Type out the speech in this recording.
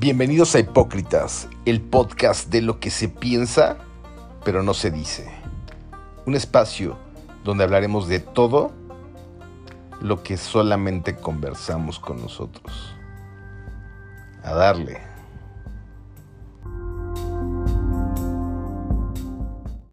Bienvenidos a Hipócritas, el podcast de lo que se piensa, pero no se dice. Un espacio donde hablaremos de todo lo que solamente conversamos con nosotros. A darle.